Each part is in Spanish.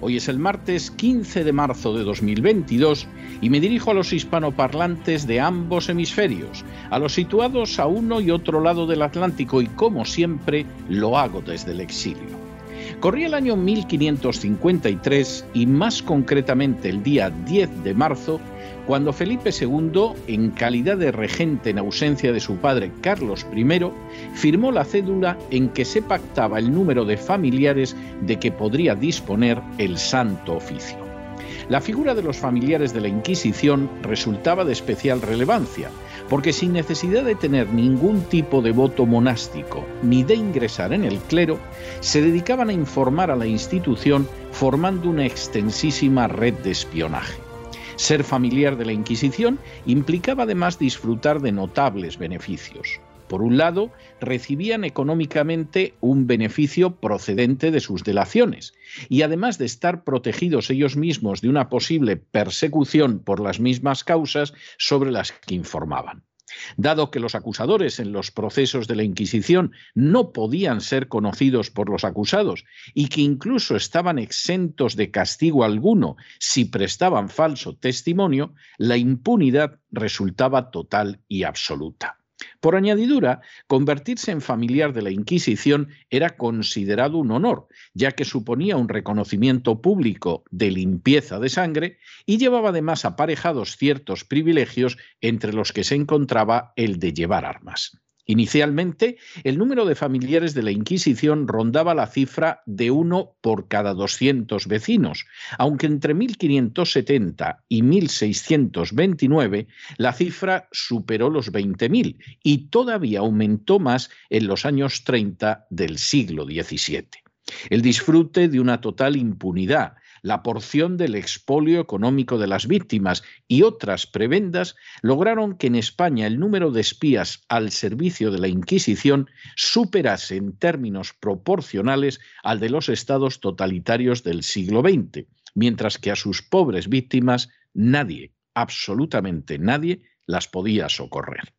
Hoy es el martes 15 de marzo de 2022 y me dirijo a los hispanoparlantes de ambos hemisferios, a los situados a uno y otro lado del Atlántico y como siempre lo hago desde el exilio. Corría el año 1553 y más concretamente el día 10 de marzo cuando Felipe II, en calidad de regente en ausencia de su padre Carlos I, firmó la cédula en que se pactaba el número de familiares de que podría disponer el Santo Oficio. La figura de los familiares de la Inquisición resultaba de especial relevancia, porque sin necesidad de tener ningún tipo de voto monástico ni de ingresar en el clero, se dedicaban a informar a la institución formando una extensísima red de espionaje. Ser familiar de la Inquisición implicaba además disfrutar de notables beneficios. Por un lado, recibían económicamente un beneficio procedente de sus delaciones, y además de estar protegidos ellos mismos de una posible persecución por las mismas causas sobre las que informaban. Dado que los acusadores en los procesos de la Inquisición no podían ser conocidos por los acusados y que incluso estaban exentos de castigo alguno si prestaban falso testimonio, la impunidad resultaba total y absoluta. Por añadidura, convertirse en familiar de la Inquisición era considerado un honor, ya que suponía un reconocimiento público de limpieza de sangre y llevaba además aparejados ciertos privilegios entre los que se encontraba el de llevar armas. Inicialmente, el número de familiares de la Inquisición rondaba la cifra de uno por cada 200 vecinos, aunque entre 1570 y 1629 la cifra superó los 20.000 y todavía aumentó más en los años 30 del siglo XVII. El disfrute de una total impunidad, la porción del expolio económico de las víctimas y otras prebendas lograron que en España el número de espías al servicio de la Inquisición superase en términos proporcionales al de los estados totalitarios del siglo XX, mientras que a sus pobres víctimas nadie, absolutamente nadie, las podía socorrer.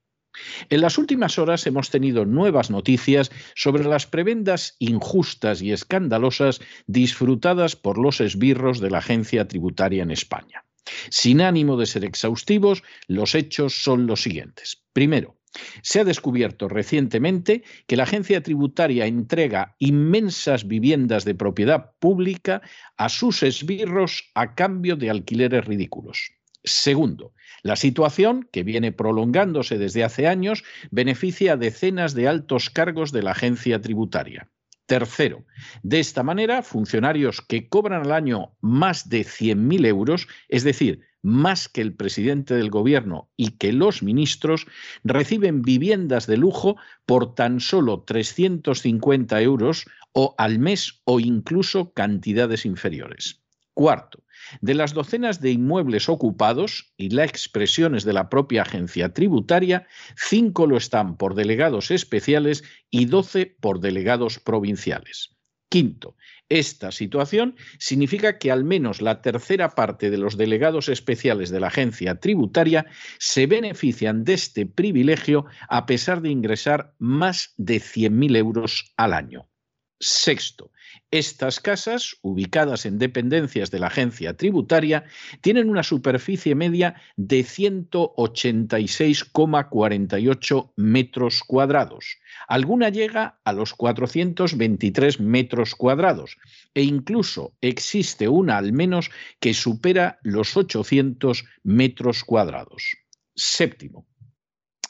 En las últimas horas hemos tenido nuevas noticias sobre las prebendas injustas y escandalosas disfrutadas por los esbirros de la agencia tributaria en España. Sin ánimo de ser exhaustivos, los hechos son los siguientes. Primero, se ha descubierto recientemente que la agencia tributaria entrega inmensas viviendas de propiedad pública a sus esbirros a cambio de alquileres ridículos. Segundo, la situación, que viene prolongándose desde hace años, beneficia a decenas de altos cargos de la agencia tributaria. Tercero, de esta manera, funcionarios que cobran al año más de 100.000 euros, es decir, más que el presidente del gobierno y que los ministros, reciben viviendas de lujo por tan solo 350 euros o al mes o incluso cantidades inferiores. Cuarto, de las docenas de inmuebles ocupados, y la expresión es de la propia agencia tributaria, cinco lo están por delegados especiales y doce por delegados provinciales. Quinto, esta situación significa que al menos la tercera parte de los delegados especiales de la agencia tributaria se benefician de este privilegio a pesar de ingresar más de 100.000 euros al año. Sexto, Estas casas, ubicadas en dependencias de la agencia tributaria, tienen una superficie media de 186,48 metros cuadrados. Alguna llega a los 423 metros cuadrados e incluso existe una al menos que supera los 800 metros cuadrados. Séptimo,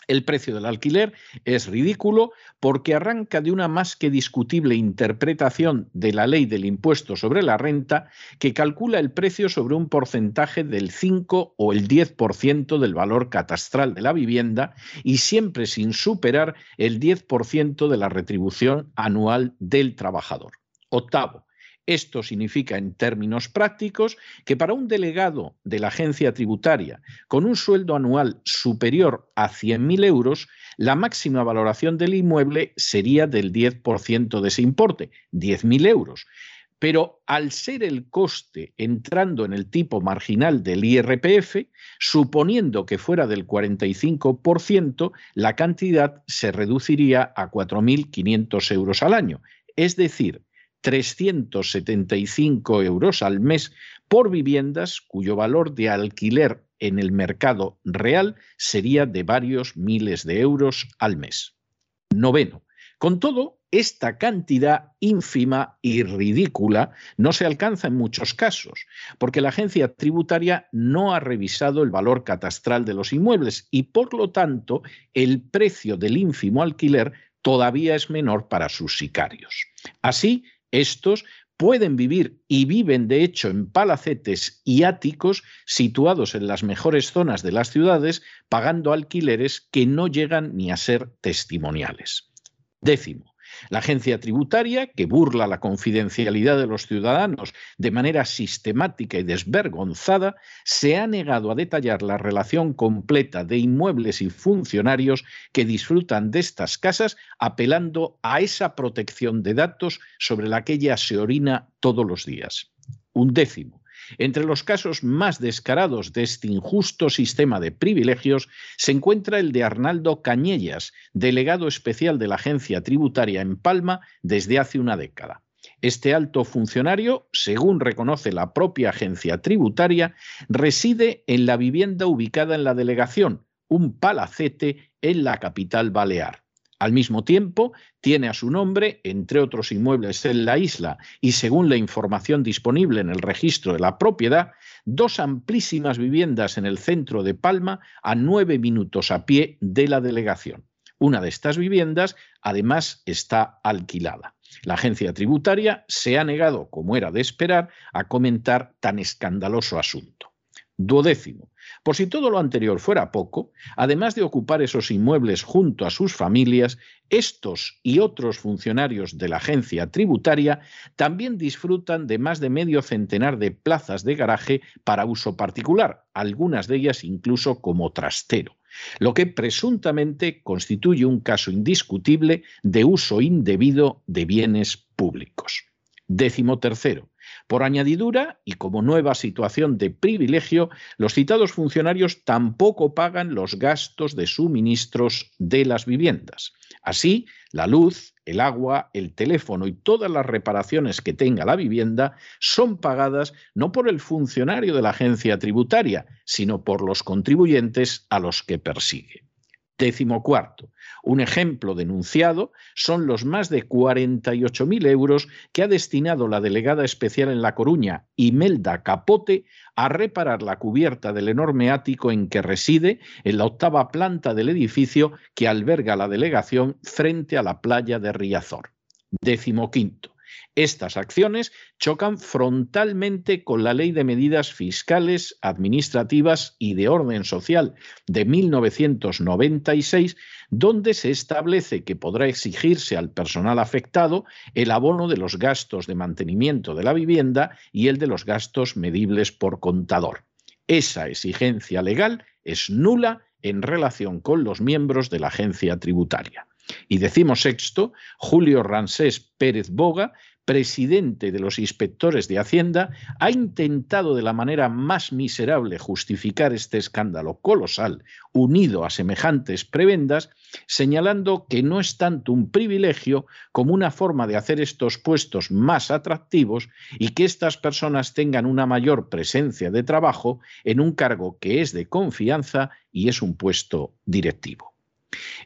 el precio del alquiler es ridículo porque arranca de una más que discutible interpretación de la ley del impuesto sobre la renta que calcula el precio sobre un porcentaje del 5 o el 10% del valor catastral de la vivienda y siempre sin superar el 10% de la retribución anual del trabajador. Octavo, esto significa, en términos prácticos, que para un delegado de la agencia tributaria con un sueldo anual superior a 100.000 euros, la máxima valoración del inmueble sería del 10% de ese importe, 10.000 euros. Pero al ser el coste entrando en el tipo marginal del IRPF, suponiendo que fuera del 45%, la cantidad se reduciría a 4.500 euros al año. Es decir, 375 euros al mes por viviendas cuyo valor de alquiler en el mercado real sería de varios miles de euros al mes. Noveno. Con todo, esta cantidad ínfima y ridícula no se alcanza en muchos casos, porque la agencia tributaria no ha revisado el valor catastral de los inmuebles y, por lo tanto, el precio del ínfimo alquiler todavía es menor para sus sicarios. Así, estos pueden vivir y viven de hecho en palacetes y áticos situados en las mejores zonas de las ciudades, pagando alquileres que no llegan ni a ser testimoniales. Décimo, la agencia tributaria, que burla la confidencialidad de los ciudadanos de manera sistemática y desvergonzada, se ha negado a detallar la relación completa de inmuebles y funcionarios que disfrutan de estas casas, apelando a esa protección de datos sobre la que ella se orina todos los días. Un décimo. Entre los casos más descarados de este injusto sistema de privilegios se encuentra el de Arnaldo Cañellas, delegado especial de la agencia tributaria en Palma desde hace una década. Este alto funcionario, según reconoce la propia agencia tributaria, reside en la vivienda ubicada en la delegación, un palacete en la capital balear. Al mismo tiempo, tiene a su nombre, entre otros inmuebles en la isla, y según la información disponible en el registro de la propiedad, dos amplísimas viviendas en el centro de Palma a nueve minutos a pie de la delegación. Una de estas viviendas, además, está alquilada. La agencia tributaria se ha negado, como era de esperar, a comentar tan escandaloso asunto. Duodécimo. Por si todo lo anterior fuera poco, además de ocupar esos inmuebles junto a sus familias, estos y otros funcionarios de la agencia tributaria también disfrutan de más de medio centenar de plazas de garaje para uso particular, algunas de ellas incluso como trastero lo que presuntamente constituye un caso indiscutible de uso indebido de bienes públicos. Décimo tercero. Por añadidura, y como nueva situación de privilegio, los citados funcionarios tampoco pagan los gastos de suministros de las viviendas. Así, la luz, el agua, el teléfono y todas las reparaciones que tenga la vivienda son pagadas no por el funcionario de la agencia tributaria, sino por los contribuyentes a los que persigue. Décimo cuarto. Un ejemplo denunciado son los más de 48.000 euros que ha destinado la delegada especial en La Coruña, Imelda Capote, a reparar la cubierta del enorme ático en que reside en la octava planta del edificio que alberga la delegación frente a la playa de Riazor. Décimo quinto. Estas acciones chocan frontalmente con la Ley de Medidas Fiscales, Administrativas y de Orden Social de 1996, donde se establece que podrá exigirse al personal afectado el abono de los gastos de mantenimiento de la vivienda y el de los gastos medibles por contador. Esa exigencia legal es nula en relación con los miembros de la agencia tributaria. Y decimos sexto, Julio Ransés Pérez Boga, presidente de los inspectores de Hacienda, ha intentado de la manera más miserable justificar este escándalo colosal unido a semejantes prebendas, señalando que no es tanto un privilegio como una forma de hacer estos puestos más atractivos y que estas personas tengan una mayor presencia de trabajo en un cargo que es de confianza y es un puesto directivo.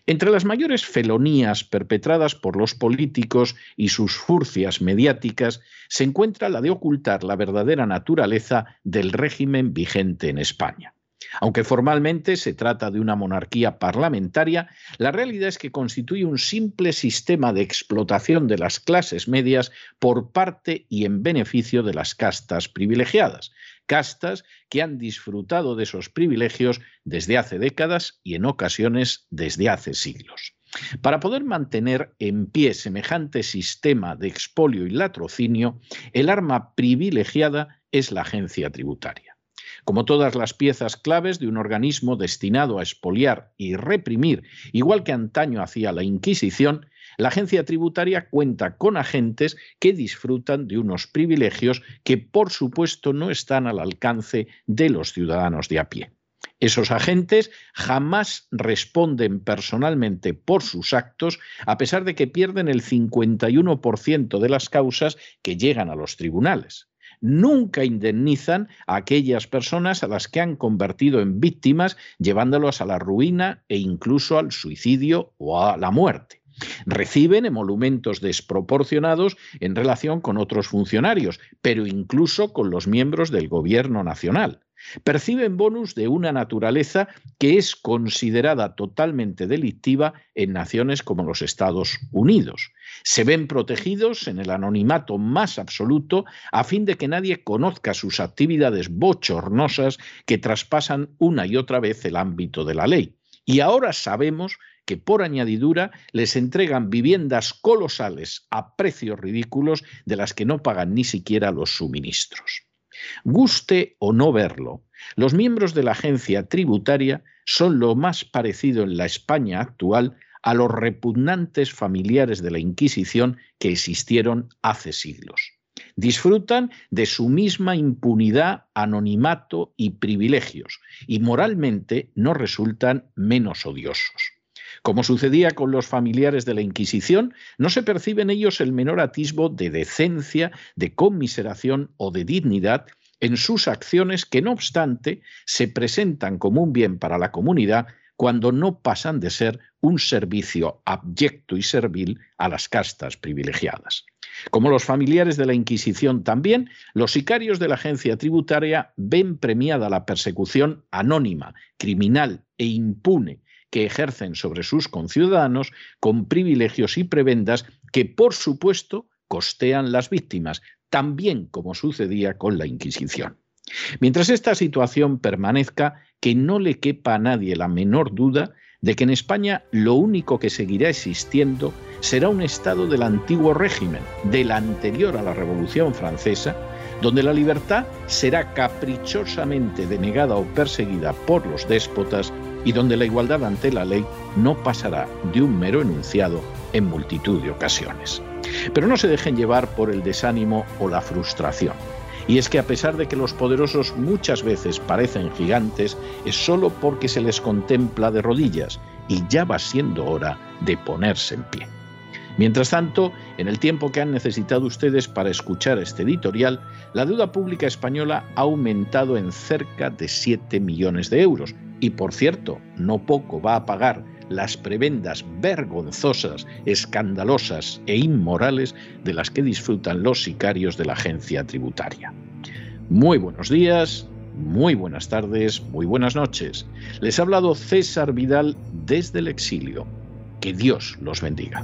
Entre las mayores felonías perpetradas por los políticos y sus furcias mediáticas se encuentra la de ocultar la verdadera naturaleza del régimen vigente en España. Aunque formalmente se trata de una monarquía parlamentaria, la realidad es que constituye un simple sistema de explotación de las clases medias por parte y en beneficio de las castas privilegiadas, castas que han disfrutado de esos privilegios desde hace décadas y en ocasiones desde hace siglos. Para poder mantener en pie semejante sistema de expolio y latrocinio, el arma privilegiada es la agencia tributaria. Como todas las piezas claves de un organismo destinado a expoliar y reprimir, igual que antaño hacía la Inquisición, la agencia tributaria cuenta con agentes que disfrutan de unos privilegios que, por supuesto, no están al alcance de los ciudadanos de a pie. Esos agentes jamás responden personalmente por sus actos, a pesar de que pierden el 51% de las causas que llegan a los tribunales nunca indemnizan a aquellas personas a las que han convertido en víctimas, llevándolos a la ruina e incluso al suicidio o a la muerte. Reciben emolumentos desproporcionados en relación con otros funcionarios, pero incluso con los miembros del Gobierno Nacional. Perciben bonus de una naturaleza que es considerada totalmente delictiva en naciones como los Estados Unidos. Se ven protegidos en el anonimato más absoluto a fin de que nadie conozca sus actividades bochornosas que traspasan una y otra vez el ámbito de la ley. Y ahora sabemos que por añadidura les entregan viviendas colosales a precios ridículos de las que no pagan ni siquiera los suministros. Guste o no verlo, los miembros de la agencia tributaria son lo más parecido en la España actual a los repugnantes familiares de la Inquisición que existieron hace siglos. Disfrutan de su misma impunidad, anonimato y privilegios, y moralmente no resultan menos odiosos. Como sucedía con los familiares de la Inquisición, no se percibe en ellos el menor atisbo de decencia, de conmiseración o de dignidad en sus acciones que, no obstante, se presentan como un bien para la comunidad cuando no pasan de ser un servicio abyecto y servil a las castas privilegiadas. Como los familiares de la Inquisición también, los sicarios de la agencia tributaria ven premiada la persecución anónima, criminal e impune que ejercen sobre sus conciudadanos con privilegios y prebendas que, por supuesto, costean las víctimas, también como sucedía con la Inquisición. Mientras esta situación permanezca, que no le quepa a nadie la menor duda de que en España lo único que seguirá existiendo será un Estado del antiguo régimen, del anterior a la Revolución Francesa, donde la libertad será caprichosamente denegada o perseguida por los déspotas y donde la igualdad ante la ley no pasará de un mero enunciado en multitud de ocasiones. Pero no se dejen llevar por el desánimo o la frustración. Y es que a pesar de que los poderosos muchas veces parecen gigantes, es solo porque se les contempla de rodillas y ya va siendo hora de ponerse en pie. Mientras tanto, en el tiempo que han necesitado ustedes para escuchar este editorial, la deuda pública española ha aumentado en cerca de 7 millones de euros. Y por cierto, no poco va a pagar las prebendas vergonzosas, escandalosas e inmorales de las que disfrutan los sicarios de la agencia tributaria. Muy buenos días, muy buenas tardes, muy buenas noches. Les ha hablado César Vidal desde el exilio. Que Dios los bendiga.